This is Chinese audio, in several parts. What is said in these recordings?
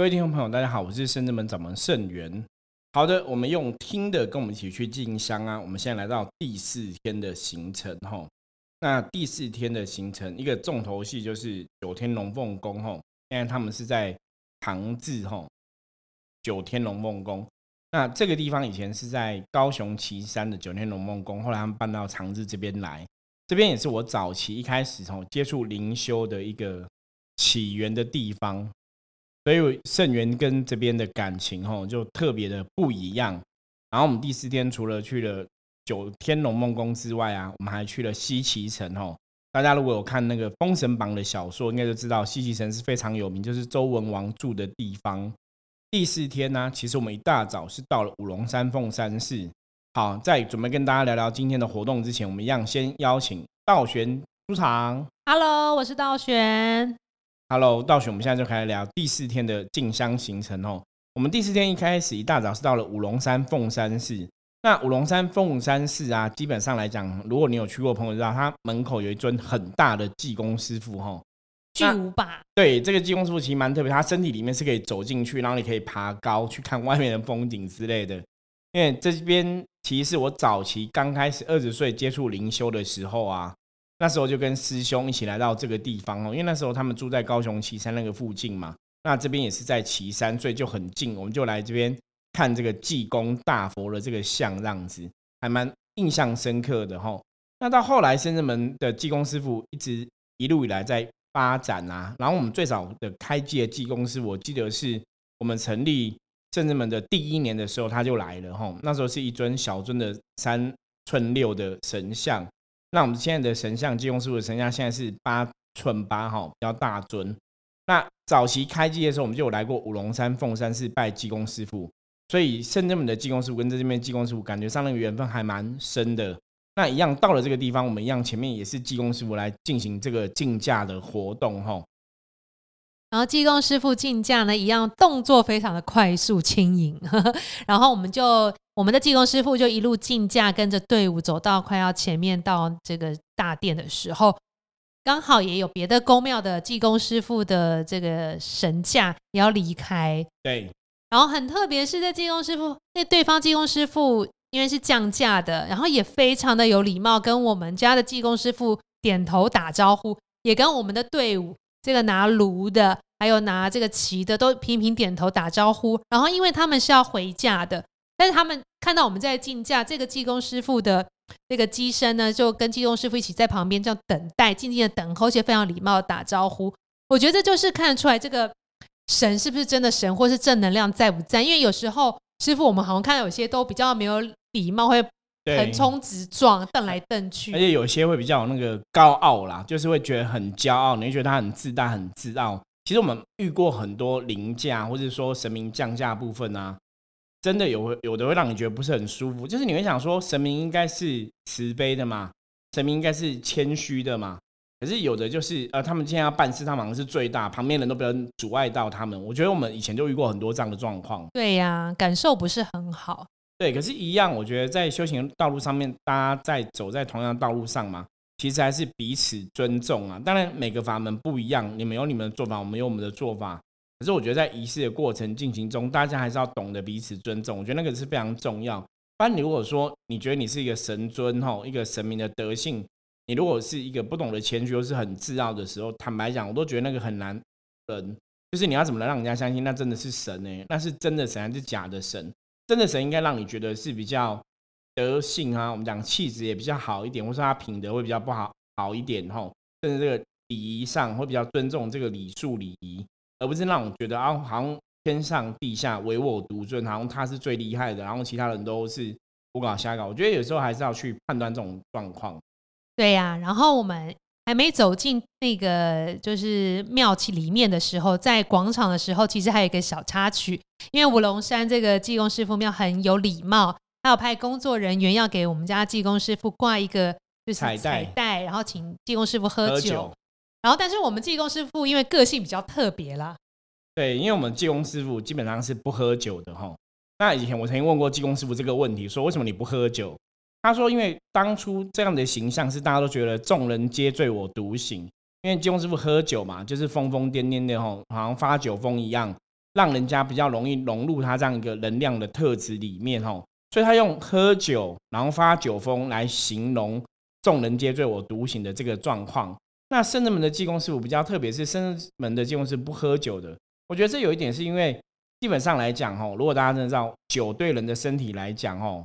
各位听众朋友，大家好，我是深圳门掌门盛元。好的，我们用听的跟我们一起去进香啊。我们现在来到第四天的行程哈。那第四天的行程，一个重头戏就是九天龙凤宫哈。现在他们是在唐治哈九天龙凤宫。那这个地方以前是在高雄旗山的九天龙凤宫，后来他们搬到长治这边来。这边也是我早期一开始从接触灵修的一个起源的地方。所以圣元跟这边的感情吼就特别的不一样。然后我们第四天除了去了九天龙梦宫之外啊，我们还去了西岐城吼。大家如果有看那个《封神榜》的小说，应该就知道西岐城是非常有名，就是周文王住的地方。第四天呢，其实我们一大早是到了五龙山凤山寺。好，在准备跟大家聊聊今天的活动之前，我们一样先邀请道玄出场。Hello，我是道玄。Hello，道雪，我们现在就开始聊第四天的进香行程哦。我们第四天一开始一大早是到了五龙山凤山寺。那五龙山凤山寺啊，基本上来讲，如果你有去过，朋友知道，它门口有一尊很大的济公师傅哈，巨无霸。对，这个济公师傅其实蛮特别，他身体里面是可以走进去，然后你可以爬高去看外面的风景之类的。因为这边其实是我早期刚开始二十岁接触灵修的时候啊。那时候就跟师兄一起来到这个地方哦，因为那时候他们住在高雄旗山那个附近嘛，那这边也是在旗山，所以就很近，我们就来这边看这个济公大佛的这个像，这样子还蛮印象深刻的哈。那到后来深圳门的济公师傅一直一路以来在发展啊，然后我们最早的开机的济公师，我记得是我们成立深圳门的第一年的时候他就来了哈，那时候是一尊小尊的三寸六的神像。那我们现在的神像，济公师傅的神像现在是八寸八哈，比较大尊。那早期开机的时候，我们就有来过五龙山凤山寺拜济公师傅，所以深圳门的济公师傅跟这边济公师傅感觉上那个缘分还蛮深的。那一样到了这个地方，我们一样前面也是济公师傅来进行这个竞价的活动哈。然后济公师傅竞价呢，一样动作非常的快速轻盈，然后我们就我们的技工师傅就一路竞价，跟着队伍走到快要前面到这个大殿的时候，刚好也有别的宫庙的技工师傅的这个神驾也要离开。对，然后很特别是在技工师傅那对方技工师傅因为是降价的，然后也非常的有礼貌，跟我们家的技工师傅点头打招呼，也跟我们的队伍。这个拿炉的，还有拿这个旗的，都频频点头打招呼。然后，因为他们是要回家的，但是他们看到我们在竞价，这个技工师傅的那个机身呢，就跟技工师傅一起在旁边这样等待，静静的等候，而且非常礼貌的打招呼。我觉得这就是看得出来，这个神是不是真的神，或是正能量在不在？因为有时候师傅我们好像看到有些都比较没有礼貌，会。横冲直撞，瞪来瞪去，而且有些会比较那个高傲啦，就是会觉得很骄傲，你会觉得他很自大、很自傲。其实我们遇过很多凌驾，或者说神明降价部分啊，真的有有的会让你觉得不是很舒服。就是你会想说，神明应该是慈悲的嘛，神明应该是谦虚的嘛，可是有的就是呃，他们今天要办事，他好像是最大，旁边人都不能阻碍到他们。我觉得我们以前就遇过很多这样的状况。对呀，感受不是很好。对，可是，一样，我觉得在修行道路上面，大家在走在同样道路上嘛，其实还是彼此尊重啊。当然，每个法门不一样，你们有你们的做法，我们有我们的做法。可是，我觉得在仪式的过程进行中，大家还是要懂得彼此尊重。我觉得那个是非常重要。不然，你如果说你觉得你是一个神尊哈，一个神明的德性，你如果是一个不懂得谦虚又是很自傲的时候，坦白讲，我都觉得那个很难。人就是你要怎么能让人家相信那真的是神呢？那是真的神还是假的神？真的神应该让你觉得是比较德性啊，我们讲气质也比较好一点，或者说他品德会比较不好好一点吼，甚至这个礼仪上会比较尊重这个礼数礼仪，而不是让我觉得啊，好像天上地下唯我独尊，好像他是最厉害的，然后其他人都是胡搞瞎搞。我觉得有时候还是要去判断这种状况。对呀，然后我们。还没走进那个就是庙器里面的时候，在广场的时候，其实还有一个小插曲。因为五龙山这个济公师傅庙很有礼貌，他有派工作人员要给我们家济公师傅挂一个就是彩带，然后请济公师傅喝酒。然后，但是我们济公师傅因为个性比较特别啦，对，因为我们济公师傅基本上是不喝酒的哈。那以前我曾经问过济公师傅这个问题，说为什么你不喝酒？他说：“因为当初这样的形象是大家都觉得众人皆醉我独醒，因为济公师傅喝酒嘛，就是疯疯癫癫的吼，好像发酒疯一样。让人家比较容易融入他这样一个能量的特质里面吼。所以他用喝酒，然后发酒疯来形容众人皆醉我独醒的这个状况。那圣人门的济公师傅比较特别，是圣人门的济公是不喝酒的。我觉得这有一点是因为，基本上来讲，哦，如果大家真的知道酒对人的身体来讲，哦，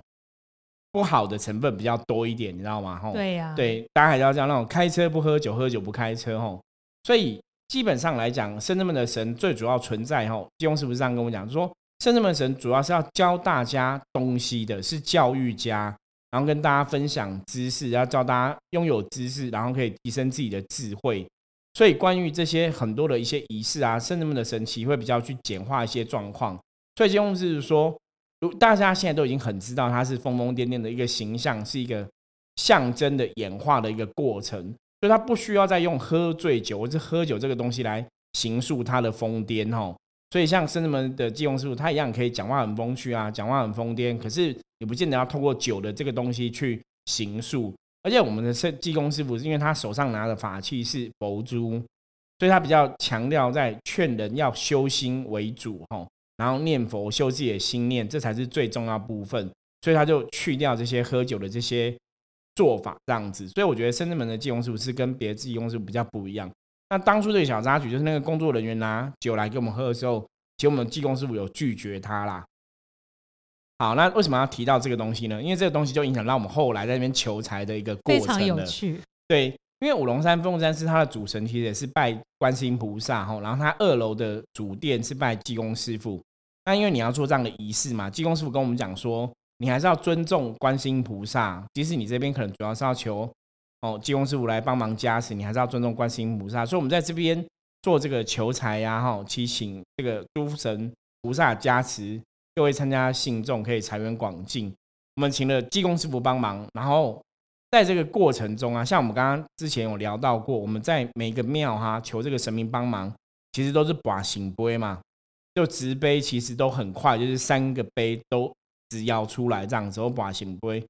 不好的成分比较多一点，你知道吗？吼，对呀，对，大家还是要讲那种开车不喝酒，喝酒不开车，吼。所以基本上来讲，圣人门的神最主要存在，吼，济公师傅这样跟我讲说，圣人门神主要是要教大家东西的，是教育家。然后跟大家分享知识，要教大家拥有知识，然后可以提升自己的智慧。所以关于这些很多的一些仪式啊，圣人们的神奇会比较去简化一些状况。所以金庸是说，如大家现在都已经很知道他是疯疯癫癫的一个形象，是一个象征的演化的一个过程，所以他不需要再用喝醉酒或者喝酒这个东西来形塑他的疯癫哦。所以像圣人们的金庸师傅，他一样可以讲话很风趣啊，讲话很疯癫，可是。也不见得要通过酒的这个东西去行术，而且我们的圣济公师傅是，因为他手上拿的法器是佛珠，所以他比较强调在劝人要修心为主，吼，然后念佛修自己的心念，这才是最重要部分。所以他就去掉这些喝酒的这些做法，这样子。所以我觉得深圳门的济公师傅是跟别的济公师傅比较不一样。那当初这个小插曲就是那个工作人员拿酒来给我们喝的时候，其实我们济公师傅有拒绝他啦。好，那为什么要提到这个东西呢？因为这个东西就影响到我们后来在那边求财的一个过程非常有趣。对，因为五龙山凤山是它的主神，其实也是拜观世音菩萨哈。然后它二楼的主殿是拜济公师傅。那因为你要做这样的仪式嘛，济公师傅跟我们讲说，你还是要尊重观世音菩萨。即使你这边可能主要是要求哦济公师傅来帮忙加持，你还是要尊重观世音菩萨。所以我们在这边做这个求财呀，哈，祈请这个诸神菩萨加持。各位参加信众可以财源广进，我们请了济公师傅帮忙，然后在这个过程中啊，像我们刚刚之前有聊到过，我们在每个庙哈求这个神明帮忙，其实都是把行杯嘛，就直杯其实都很快，就是三个杯都只要出来这样子，把行杯。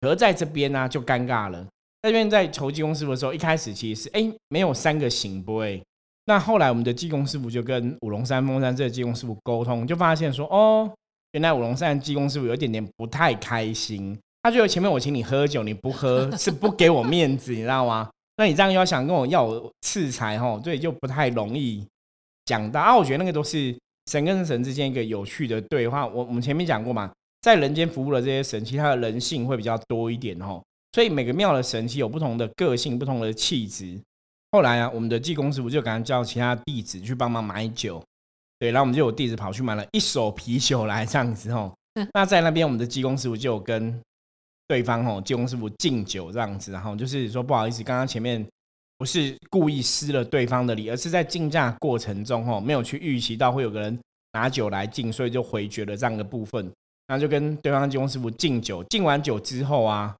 可是在这边呢就尴尬了，在这边在求济公师傅的时候，一开始其实是哎没有三个行杯，那后来我们的济公师傅就跟五龙山峰山这个济公师傅沟通，就发现说哦。原来五龙山济公师傅有一点点不太开心，他觉得前面我请你喝酒，你不喝 是不给我面子，你知道吗？那你这样要想跟我要赐财哈，对，就不太容易讲到啊。我觉得那个都是神跟神之间一个有趣的对话。我我们前面讲过嘛，在人间服务的这些神，其实他的人性会比较多一点哈。所以每个庙的神其有不同的个性、不同的气质。后来啊，我们的济公师傅就赶快叫其他弟子去帮忙买酒。对，然后我们就有弟子跑去买了一手啤酒来这样子哦。那在那边，我们的技工师傅就有跟对方哦，技工师傅敬酒这样子，然后就是说不好意思，刚刚前面不是故意失了对方的礼，而是在竞价过程中哦，没有去预期到会有个人拿酒来敬，所以就回绝了这样的部分。然后就跟对方技工师傅敬酒，敬完酒之后啊，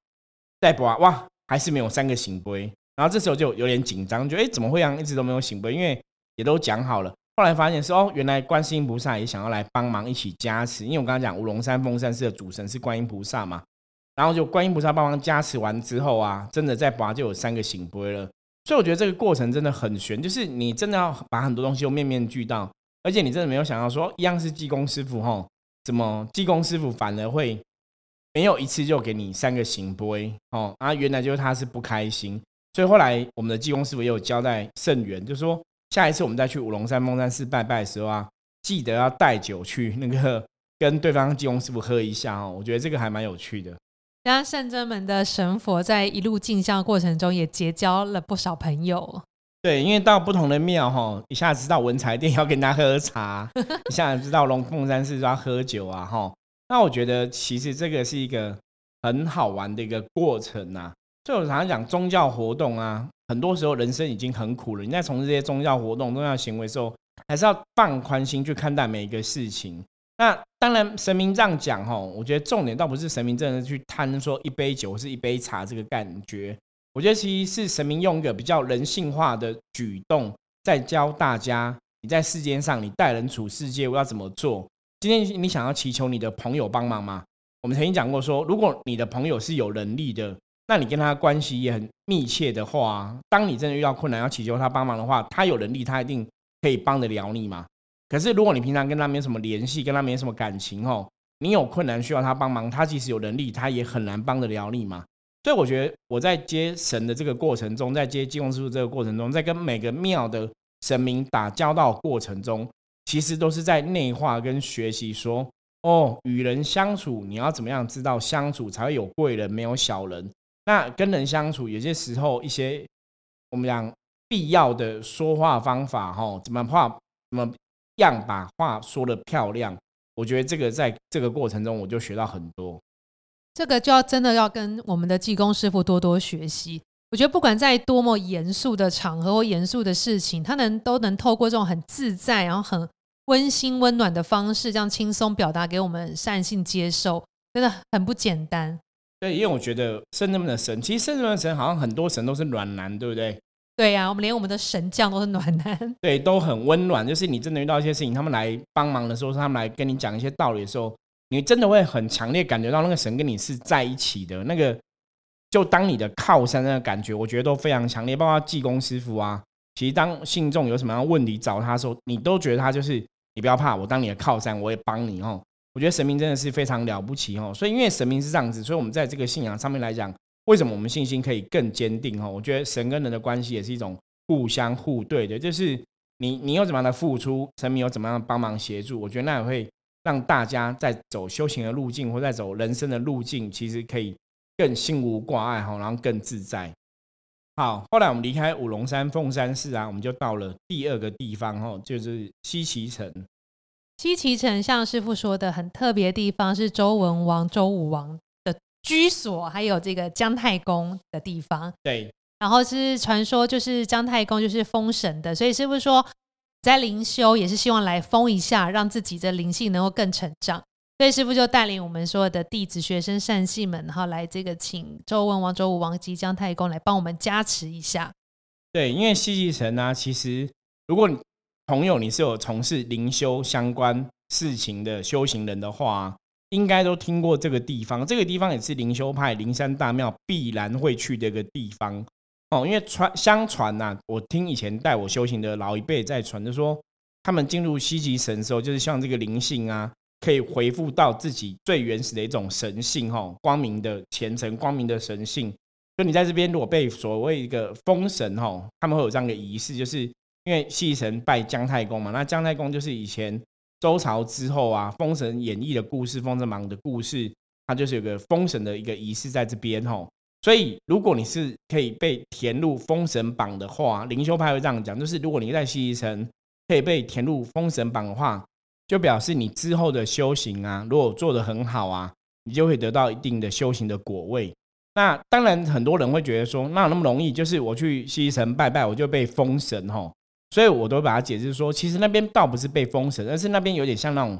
再补啊，哇，还是没有三个醒杯。然后这时候就有点紧张，就哎怎么会让一直都没有醒杯？因为也都讲好了。后来发现是哦，原来观世音菩萨也想要来帮忙一起加持，因为我刚刚讲五龙山封山寺的主神是观音菩萨嘛，然后就观音菩萨帮忙加持完之后啊，真的在拔就有三个醒杯了，所以我觉得这个过程真的很悬，就是你真的要把很多东西都面面俱到，而且你真的没有想到说一样是济公师傅吼，怎么济公师傅反而会没有一次就给你三个醒杯哦，啊，原来就是他是不开心，所以后来我们的济公师傅也有交代圣元，就说。下一次我们再去五龙山凤山寺拜拜的时候啊，记得要带酒去那个跟对方济公师傅喝一下哦。我觉得这个还蛮有趣的。然后圣真门的神佛在一路进香过程中也结交了不少朋友。对，因为到不同的庙哈，一下子到文财殿要跟他喝茶，一下子知道龙凤山寺要喝酒啊哈。那我觉得其实这个是一个很好玩的一个过程呐。所以我常常讲宗教活动啊。很多时候人生已经很苦了，你在从事这些宗教活动、宗教行为的时候，还是要放宽心去看待每一个事情。那当然，神明这样讲吼，我觉得重点倒不是神明真的去贪说一杯酒或是一杯茶这个感觉，我觉得其实是神明用一个比较人性化的举动，在教大家你在世间上你待人处世界我要怎么做。今天你想要祈求你的朋友帮忙吗？我们曾经讲过说，如果你的朋友是有能力的。那你跟他关系也很密切的话，当你真的遇到困难要祈求他帮忙的话，他有能力，他一定可以帮得了你嘛。可是如果你平常跟他没什么联系，跟他没什么感情哦，你有困难需要他帮忙，他即使有能力，他也很难帮得了你嘛。所以我觉得我在接神的这个过程中，在接济公师傅这个过程中，在跟每个庙的神明打交道过程中，其实都是在内化跟学习说，哦，与人相处你要怎么样知道相处才会有贵人，没有小人。那跟人相处有些时候一些我们讲必要的说话方法，哈，怎么话怎么样把话说的漂亮。我觉得这个在这个过程中，我就学到很多。这个就要真的要跟我们的技工师傅多多学习。我觉得不管在多么严肃的场合或严肃的事情，他能都能透过这种很自在，然后很温馨温暖的方式，这样轻松表达给我们善性接受，真的很不简单。对，因为我觉得圣人们的神，其实圣人们的神好像很多神都是暖男，对不对？对呀，我们连我们的神将都是暖男。对，都很温暖。就是你真的遇到一些事情，他们来帮忙的时候，他们来跟你讲一些道理的时候。你真的会很强烈感觉到那个神跟你是在一起的，那个就当你的靠山那个感觉，我觉得都非常强烈。包括济公师傅啊，其实当信众有什么样的问题找他的时候，你都觉得他就是你不要怕，我当你的靠山，我也帮你哦。我觉得神明真的是非常了不起哦。所以因为神明是这样子，所以我们在这个信仰上面来讲，为什么我们信心可以更坚定哦？我觉得神跟人的关系也是一种互相互对的，就是你你有怎么样的付出，神明有怎么样的帮忙协助，我觉得那也会。让大家在走修行的路径，或在走人生的路径，其实可以更心无挂碍哈，然后更自在。好，后来我们离开五龙山凤山寺啊，我们就到了第二个地方哈，就是西岐城。西岐城像师傅说的，很特别的地方是周文王、周武王的居所，还有这个姜太公的地方。对，然后是传说，就是姜太公就是封神的，所以师傅说。在灵修也是希望来封一下，让自己的灵性能够更成长。所以师傅就带领我们所有的弟子、学生、善信们，然后来这个请周文王、周武王、及姜太公来帮我们加持一下。对，因为西岐城呢，其实如果朋友你是有从事灵修相关事情的修行人的话，应该都听过这个地方。这个地方也是灵修派灵山大庙必然会去的一个地方。哦，因为传相传呐，我听以前带我修行的老一辈在传，就说他们进入西极神的时候，就是像这个灵性啊，可以回复到自己最原始的一种神性，哈，光明的虔诚、光明的神性。就你在这边如果被所谓一个封神，哈，他们会有这样的仪式，就是因为西神拜姜太公嘛，那姜太公就是以前周朝之后啊，封神演义的故事，封神榜的故事，它就是有个封神的一个仪式在这边，吼。所以，如果你是可以被填入封神榜的话，灵修派会这样讲，就是如果你在西城可以被填入封神榜的话，就表示你之后的修行啊，如果做得很好啊，你就会得到一定的修行的果位。那当然，很多人会觉得说，那那么容易？就是我去西城拜拜，我就被封神吼。所以我都把它解释说，其实那边倒不是被封神，而是那边有点像那种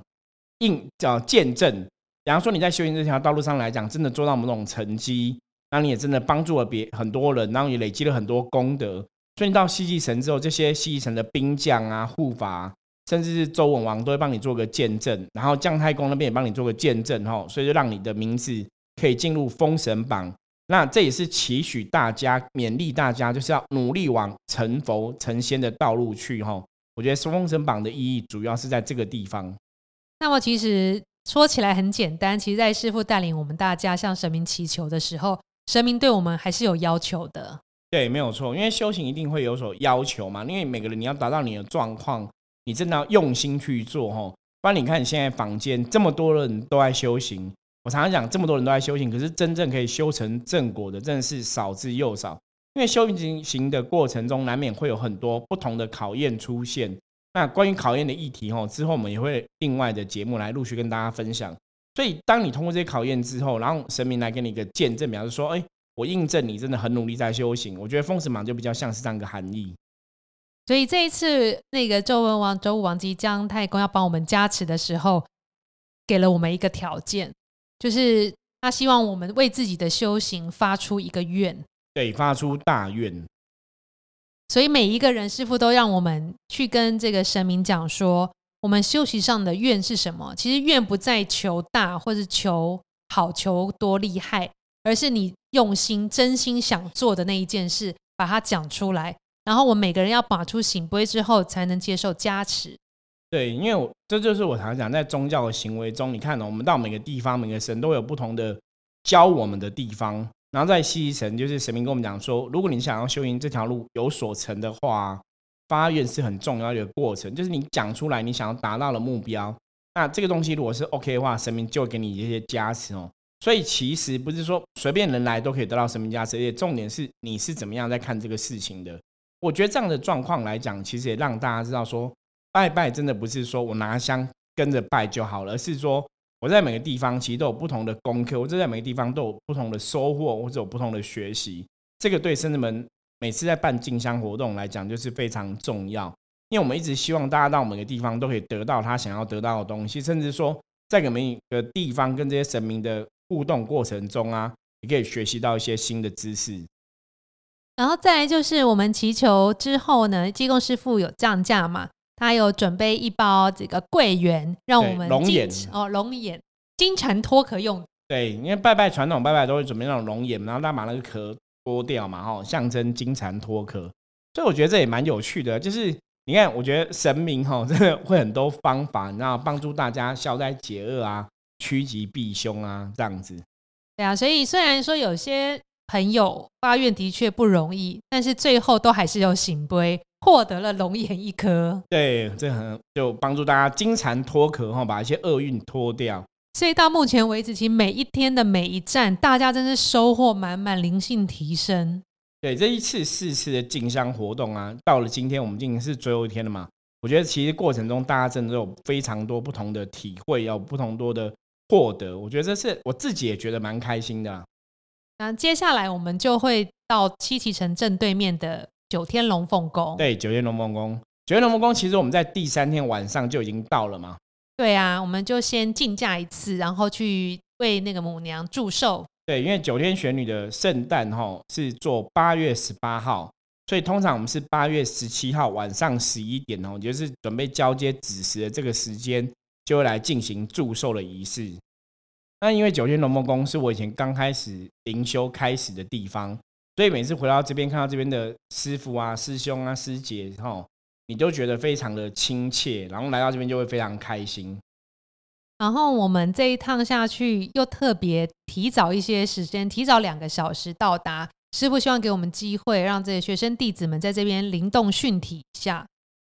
印叫见证。比方说你在修行这条道路上来讲，真的做到某种成绩。那你也真的帮助了别很多人，然后也累积了很多功德。所以你到西极城之后，这些西极城的兵将啊、护法，甚至是周文王都会帮你做个见证，然后姜太公那边也帮你做个见证，哈，所以就让你的名字可以进入封神榜。那这也是期许大家、勉励大家，就是要努力往成佛成仙的道路去，哈。我觉得封神榜的意义主要是在这个地方。那么其实说起来很简单，其实，在师傅带领我们大家向神明祈求的时候。神明对我们还是有要求的，对，没有错，因为修行一定会有所要求嘛。因为每个人你要达到你的状况，你真的要用心去做哈。不然你看现在坊间这么多人都在修行，我常常讲这么多人都在修行，可是真正可以修成正果的，真的是少之又少。因为修行行的过程中，难免会有很多不同的考验出现。那关于考验的议题哈，之后我们也会另外的节目来陆续跟大家分享。所以，当你通过这些考验之后，然后神明来给你一个见证，表示说：“哎，我印证你真的很努力在修行。”我觉得封神榜就比较像是这样一个含义。所以这一次，那个周文王、周武王及姜太公要帮我们加持的时候，给了我们一个条件，就是他希望我们为自己的修行发出一个愿，对，发出大愿。所以每一个人师傅都让我们去跟这个神明讲说。我们修行上的愿是什么？其实愿不在求大或者求好、求多厉害，而是你用心、真心想做的那一件事，把它讲出来。然后我们每个人要把出醒杯之后，才能接受加持。对，因为我这就是我常讲，在宗教的行为中，你看哦，我们到每个地方，每个神都有不同的教我们的地方。然后在西神，就是神明跟我们讲说，如果你想要修行这条路有所成的话，发愿是很重要的一个过程，就是你讲出来你想要达到的目标。那这个东西如果是 OK 的话，神明就给你一些加持哦。所以其实不是说随便人来都可以得到神明加持，而且重点是你是怎么样在看这个事情的。我觉得这样的状况来讲，其实也让大家知道说，拜拜真的不是说我拿香跟着拜就好了，而是说。我在每个地方其实都有不同的功课，我在每个地方都有不同的收获或者有不同的学习。这个对生子们每次在办进香活动来讲，就是非常重要。因为我们一直希望大家到每个地方都可以得到他想要得到的东西，甚至说在每一个地方跟这些神明的互动过程中啊，也可以学习到一些新的知识。然后再来就是我们祈求之后呢，济公师傅有降价嘛？他有准备一包这个桂圆，让我们龙眼哦，龙眼金蝉脱壳用。对，因为拜拜传统拜拜都会准备那种龙眼，然后他把那个壳剥掉嘛，哈，象征金蝉脱壳。所以我觉得这也蛮有趣的，就是你看，我觉得神明哈真的会很多方法，你知道，帮助大家消灾解厄啊，趋吉避凶啊，这样子。对啊，所以虽然说有些朋友发愿的确不容易，但是最后都还是有醒杯。获得了龙眼一颗，对，这很就帮助大家金蝉脱壳哈，把一些厄运脱掉。所以到目前为止，其实每一天的每一站，大家真是收获满满，灵性提升。对，这一次四次的进香活动啊，到了今天我们今天是最后一天了嘛？我觉得其实过程中大家真的有非常多不同的体会，有不同多的获得。我觉得这是我自己也觉得蛮开心的。那接下来我们就会到七旗城正对面的。九天龙凤宫，对，九天龙凤宫，九天龙凤宫，其实我们在第三天晚上就已经到了嘛。对啊，我们就先竞价一次，然后去为那个母娘祝寿。对，因为九天玄女的圣诞哈是做八月十八号，所以通常我们是八月十七号晚上十一点哦，就是准备交接子时的这个时间，就会来进行祝寿的仪式。那因为九天龙凤宫是我以前刚开始灵修开始的地方。所以每次回到这边，看到这边的师傅啊、师兄啊、师姐，哈，你都觉得非常的亲切，然后来到这边就会非常开心。然后我们这一趟下去，又特别提早一些时间，提早两个小时到达。师傅希望给我们机会，让这些学生弟子们在这边灵动训体一下。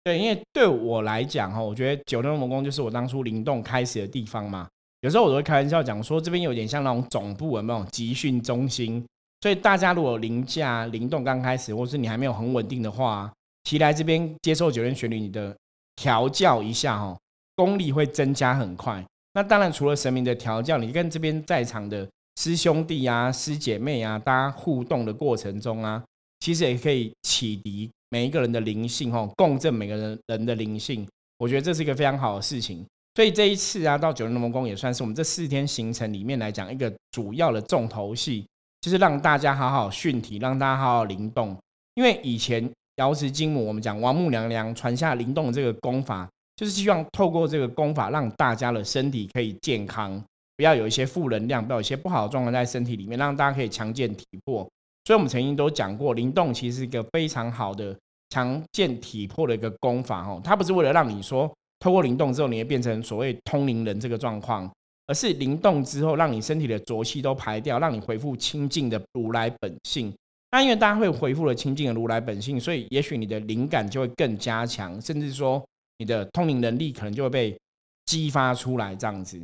对，因为对我来讲，哈，我觉得九龙龙宫就是我当初灵动开始的地方嘛。有时候我都会开玩笑讲说，这边有点像那种总部的那种集训中心。所以大家如果灵驾灵动刚开始，或是你还没有很稳定的话，其来这边接受九天玄女你的调教一下哦，功力会增加很快。那当然除了神明的调教，你跟这边在场的师兄弟啊、师姐妹啊，大家互动的过程中啊，其实也可以启迪每一个人的灵性哦，共振每个人人的灵性。我觉得这是一个非常好的事情。所以这一次啊，到九天龙宫也算是我们这四天行程里面来讲一个主要的重头戏。就是让大家好好训体，让大家好好灵动。因为以前瑶池金母，我们讲王母娘娘传下灵动这个功法，就是希望透过这个功法，让大家的身体可以健康，不要有一些负能量，不要有一些不好的状况在身体里面，让大家可以强健体魄。所以我们曾经都讲过，灵动其实是一个非常好的强健体魄的一个功法哦。它不是为了让你说透过灵动之后，你会变成所谓通灵人这个状况。而是灵动之后，让你身体的浊气都排掉，让你恢复清净的如来本性。那因为大家会恢复了清净的如来本性，所以也许你的灵感就会更加强，甚至说你的通灵能力可能就会被激发出来这样子。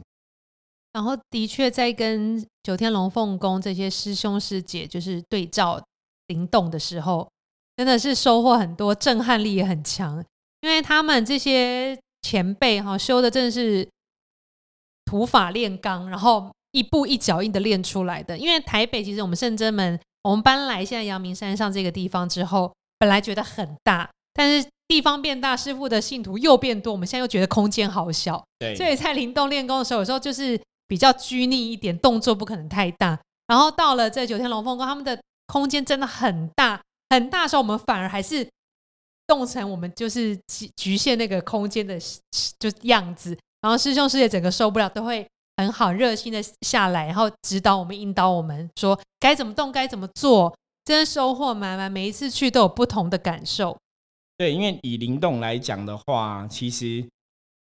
然后，的确在跟九天龙凤宫这些师兄师姐就是对照灵动的时候，真的是收获很多，震撼力也很强。因为他们这些前辈哈修的真的是。土法炼钢，然后一步一脚印的练出来的。因为台北其实我们圣真门，我们搬来现在阳明山上这个地方之后，本来觉得很大，但是地方变大，师傅的信徒又变多，我们现在又觉得空间好小。对，所以在灵动练功的时候，有时候就是比较拘泥一点，动作不可能太大。然后到了这九天龙凤宫，他们的空间真的很大很大的时候，我们反而还是动成我们就是局局限那个空间的就样子。然后师兄师姐整个受不了，都会很好热心的下来，然后指导我们、引导我们，说该怎么动、该怎么做，真的收获满满。每一次去都有不同的感受。对，因为以灵动来讲的话，其实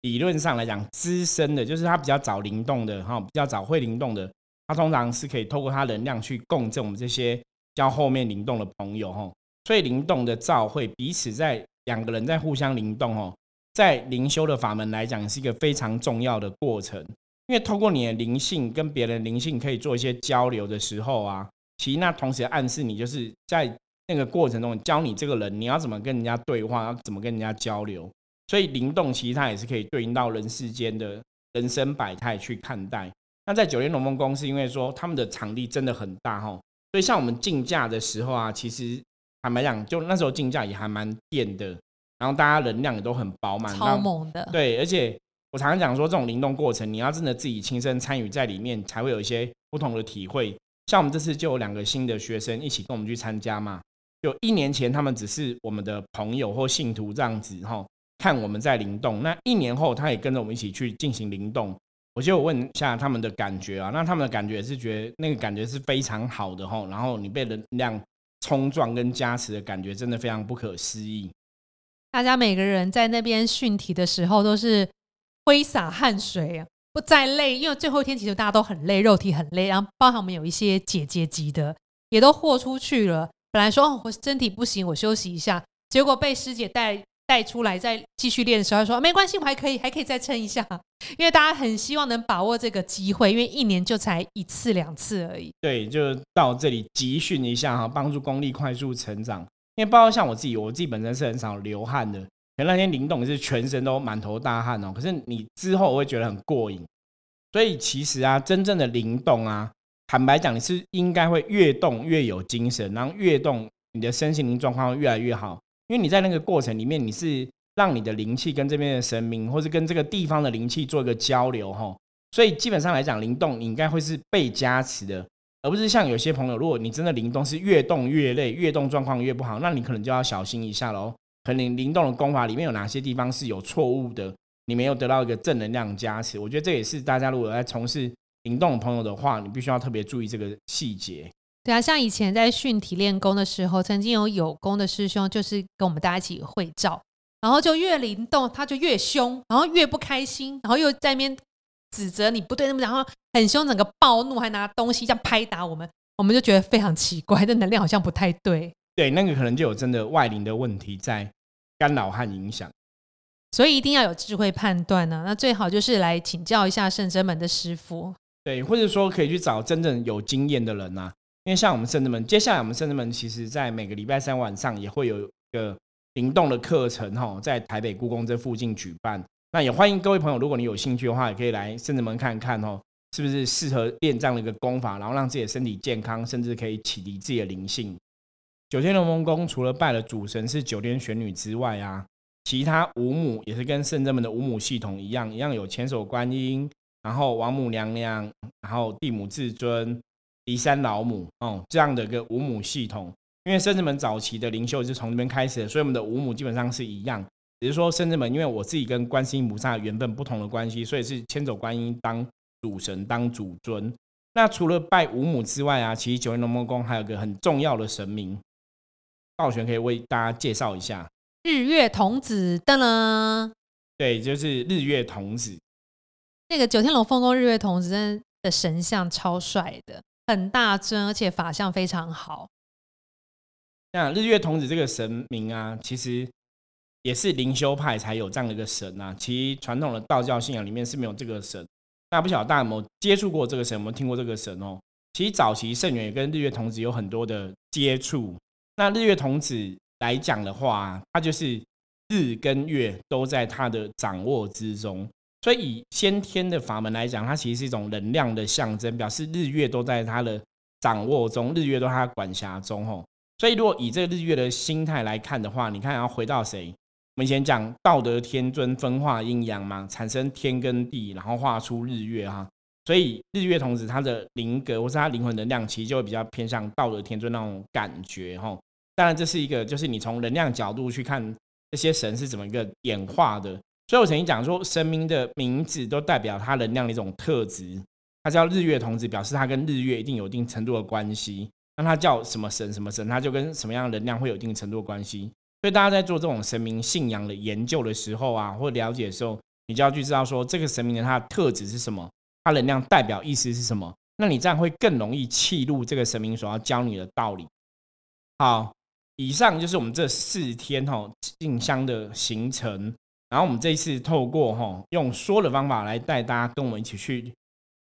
理论上来讲，资深的，就是他比较早灵动的哈，比较早会灵动的，他通常是可以透过他能量去共振我们这些较后面灵动的朋友哈。所以灵动的照会彼此在两个人在互相灵动哦，在灵修的法门来讲是一个非常重要的过程，因为透过你的灵性跟别人灵性可以做一些交流的时候啊，其实那同时暗示你就是在那个过程中教你这个人你要怎么跟人家对话，要怎么跟人家交流。所以灵动其实它也是可以对应到人世间的人生百态去看待。那在九天龙凤宫是因为说他们的场地真的很大哈，所以像我们竞价的时候啊，其实。坦白讲，就那时候竞价也还蛮电的，然后大家能量也都很饱满，超猛的。对，而且我常常讲说，这种灵动过程，你要真的自己亲身参与在里面，才会有一些不同的体会。像我们这次就有两个新的学生一起跟我们去参加嘛，就一年前他们只是我们的朋友或信徒这样子哈，看我们在灵动。那一年后，他也跟着我们一起去进行灵动。我就问一下他们的感觉啊，那他们的感觉是觉得那个感觉是非常好的哈，然后你被能量。冲撞跟加持的感觉真的非常不可思议。大家每个人在那边训体的时候都是挥洒汗水啊，不再累，因为最后一天其实大家都很累，肉体很累。然后包含我们有一些姐姐级的也都豁出去了。本来说哦，我身体不行，我休息一下，结果被师姐带。带出来再继续练的时候，说没关系，我还可以，还可以再撑一下。因为大家很希望能把握这个机会，因为一年就才一次两次而已。对，就到这里集训一下哈，帮助功力快速成长。因为包括像我自己，我自己本身是很少流汗的，可那天灵动是全身都满头大汗哦。可是你之后会觉得很过瘾。所以其实啊，真正的灵动啊，坦白讲，你是应该会越动越有精神，然后越动你的身心灵状况会越来越好。因为你在那个过程里面，你是让你的灵气跟这边的神明，或是跟这个地方的灵气做一个交流哈，所以基本上来讲，灵动你应该会是被加持的，而不是像有些朋友，如果你真的灵动是越动越累，越动状况越不好，那你可能就要小心一下喽。可能灵动的功法里面有哪些地方是有错误的，你没有得到一个正能量加持，我觉得这也是大家如果在从事灵动的朋友的话，你必须要特别注意这个细节。对啊，像以前在训体练功的时候，曾经有有功的师兄，就是跟我们大家一起会照，然后就越灵动，他就越凶，然后越不开心，然后又在那边指责你不对，那么然后很凶，整个暴怒，还拿东西这样拍打我们，我们就觉得非常奇怪，这能量好像不太对。对，那个可能就有真的外灵的问题在干扰和影响，所以一定要有智慧判断呢。那最好就是来请教一下圣真门的师傅，对，或者说可以去找真正有经验的人呐。因为像我们圣子们，接下来我们圣子们其实在每个礼拜三晚上也会有一个灵动的课程哈，在台北故宫这附近举办。那也欢迎各位朋友，如果你有兴趣的话，也可以来圣子门看看哦，是不是适合练这样的一个功法，然后让自己的身体健康，甚至可以启迪自己的灵性。九天龙凤宫除了拜了主神是九天玄女之外啊，其他五母也是跟圣子们的五母系统一样，一样有千手观音，然后王母娘娘，然后地母至尊。骊山老母哦，这样的一个五母系统，因为圣子门早期的灵修是从这边开始的，所以我们的五母基本上是一样。只是说圣子门，因为我自己跟观世音菩萨缘分不同的关系，所以是千手观音当主神当主尊。那除了拜五母之外啊，其实九天龙凤宫还有个很重要的神明，道玄可以为大家介绍一下。日月童子噔噔？对，就是日月童子。那个九天龙凤宫日月童子真的神像超帅的。很大尊，而且法相非常好。那日月童子这个神明啊，其实也是灵修派才有这样的一个神啊。其传统的道教信仰里面是没有这个神。那不晓得大家有没有接触过这个神，有没有听过这个神哦？其实早期圣元也跟日月童子有很多的接触。那日月童子来讲的话，它就是日跟月都在他的掌握之中。所以以先天的法门来讲，它其实是一种能量的象征，表示日月都在它的掌握中，日月都在它管辖中。吼，所以如果以这个日月的心态来看的话，你看要回到谁？我们以前讲道德天尊分化阴阳嘛，产生天跟地，然后画出日月哈。所以日月童子他的灵格或是他灵魂能量，其实就会比较偏向道德天尊那种感觉。哈，当然这是一个，就是你从能量角度去看这些神是怎么一个演化的。所以我曾经讲说，神明的名字都代表他能量的一种特质。他叫日月童子，表示他跟日月一定有一定程度的关系。那他叫什么神什么神，他就跟什么样的能量会有一定程度的关系。所以大家在做这种神明信仰的研究的时候啊，或了解的时候，你就要去知道说这个神明的它的特质是什么，它能量代表意思是什么。那你这样会更容易契入这个神明所要教你的道理。好，以上就是我们这四天哈进香的行程。然后我们这一次透过哈用说的方法来带大家跟我们一起去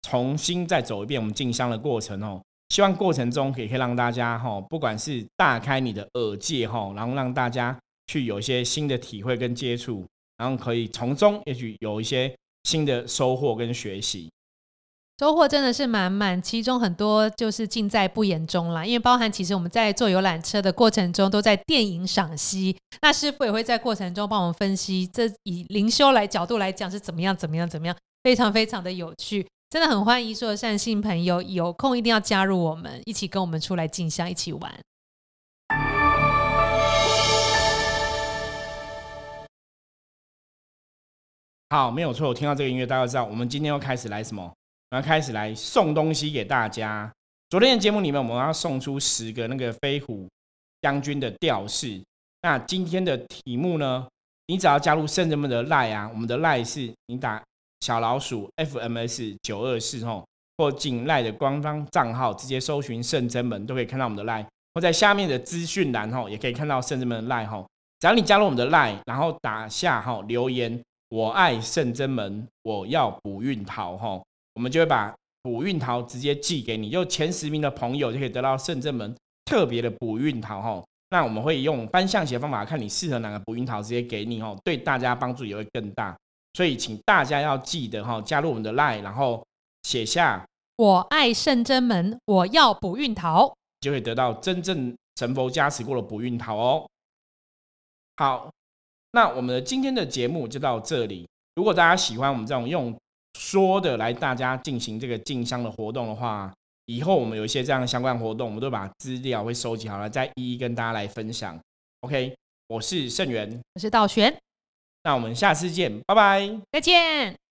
重新再走一遍我们进香的过程哦。希望过程中也可以让大家哈，不管是大开你的耳界哈，然后让大家去有一些新的体会跟接触，然后可以从中也许有一些新的收获跟学习。收获真的是满满，其中很多就是尽在不言中啦。因为包含其实我们在坐游览车的过程中，都在电影赏析，那师傅也会在过程中帮我们分析，这以灵修来角度来讲是怎么样，怎么样，怎么样，非常非常的有趣，真的很欢迎所有善信朋友有空一定要加入我们，一起跟我们出来进香，一起玩。好，没有错，我听到这个音乐，大家知道我们今天要开始来什么？然后开始来送东西给大家。昨天的节目里面，我们要送出十个那个飞虎将军的吊饰。那今天的题目呢？你只要加入圣人们的赖啊，我们的赖是你打小老鼠 FMS 九二四吼，或进赖的官方账号，直接搜寻圣真门，都可以看到我们的赖。或在下面的资讯栏吼，也可以看到圣真门的赖吼。只要你加入我们的赖，然后打下吼留言，我爱圣真门，我要补运桃吼。我们就会把补运桃直接寄给你，就前十名的朋友就可以得到圣真门特别的补运桃吼。那我们会用单向写方法，看你适合哪个补运桃，直接给你哦，对大家帮助也会更大。所以请大家要记得哈，加入我们的 line，然后写下我爱圣真门，我要补运桃，就会得到真正神佛加持过的补运桃哦。好，那我们的今天的节目就到这里。如果大家喜欢我们这种用说的来，大家进行这个进香的活动的话，以后我们有一些这样的相关活动，我们都把资料会收集好了，再一一跟大家来分享。OK，我是盛元，我是道玄，那我们下次见，拜拜，再见。